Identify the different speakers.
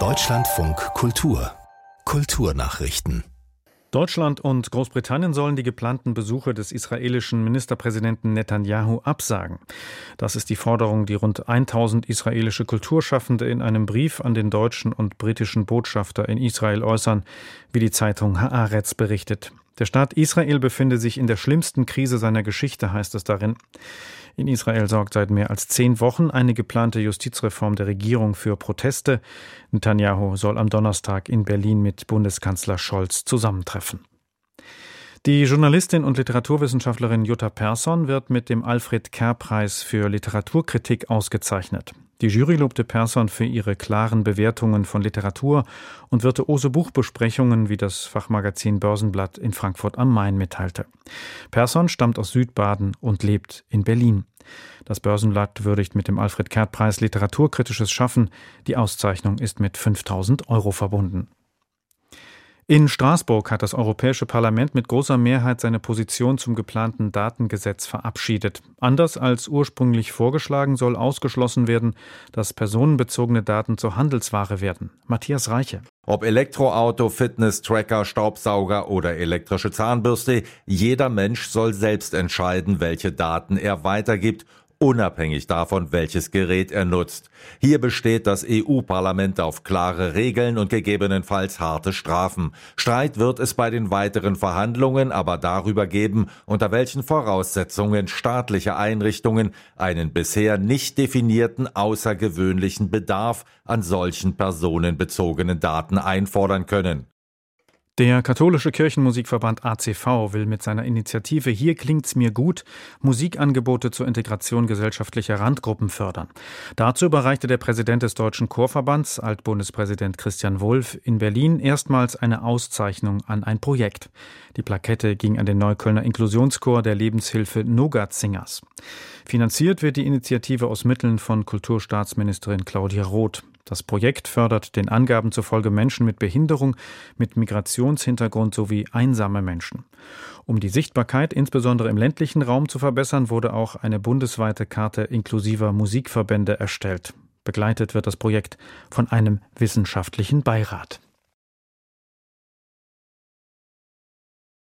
Speaker 1: Deutschlandfunk Kultur Kulturnachrichten
Speaker 2: Deutschland und Großbritannien sollen die geplanten Besuche des israelischen Ministerpräsidenten Netanyahu absagen. Das ist die Forderung, die rund 1000 israelische Kulturschaffende in einem Brief an den deutschen und britischen Botschafter in Israel äußern, wie die Zeitung Haaretz berichtet. Der Staat Israel befinde sich in der schlimmsten Krise seiner Geschichte, heißt es darin. In Israel sorgt seit mehr als zehn Wochen eine geplante Justizreform der Regierung für Proteste. Netanyahu soll am Donnerstag in Berlin mit Bundeskanzler Scholz zusammentreffen. Die Journalistin und Literaturwissenschaftlerin Jutta Persson wird mit dem Alfred Kerr-Preis für Literaturkritik ausgezeichnet. Die Jury lobte Persson für ihre klaren Bewertungen von Literatur und virtuose Buchbesprechungen, wie das Fachmagazin Börsenblatt in Frankfurt am Main mitteilte. Persson stammt aus Südbaden und lebt in Berlin. Das Börsenblatt würdigt mit dem Alfred Kert-Preis literaturkritisches Schaffen. Die Auszeichnung ist mit 5000 Euro verbunden. In Straßburg hat das Europäische Parlament mit großer Mehrheit seine Position zum geplanten Datengesetz verabschiedet. Anders als ursprünglich vorgeschlagen soll ausgeschlossen werden, dass personenbezogene Daten zur Handelsware werden. Matthias Reiche.
Speaker 3: Ob Elektroauto, Fitness-Tracker, Staubsauger oder elektrische Zahnbürste, jeder Mensch soll selbst entscheiden, welche Daten er weitergibt unabhängig davon, welches Gerät er nutzt. Hier besteht das EU-Parlament auf klare Regeln und gegebenenfalls harte Strafen. Streit wird es bei den weiteren Verhandlungen aber darüber geben, unter welchen Voraussetzungen staatliche Einrichtungen einen bisher nicht definierten außergewöhnlichen Bedarf an solchen personenbezogenen Daten einfordern können.
Speaker 2: Der katholische Kirchenmusikverband ACV will mit seiner Initiative Hier klingt's mir gut Musikangebote zur Integration gesellschaftlicher Randgruppen fördern. Dazu überreichte der Präsident des Deutschen Chorverbands, Altbundespräsident Christian Wulff, in Berlin erstmals eine Auszeichnung an ein Projekt. Die Plakette ging an den Neuköllner Inklusionschor der Lebenshilfe Nogat Singers. Finanziert wird die Initiative aus Mitteln von Kulturstaatsministerin Claudia Roth. Das Projekt fördert den Angaben zufolge Menschen mit Behinderung, mit Migrationshintergrund sowie einsame Menschen. Um die Sichtbarkeit insbesondere im ländlichen Raum zu verbessern, wurde auch eine bundesweite Karte inklusiver Musikverbände erstellt. Begleitet wird das Projekt von einem wissenschaftlichen Beirat.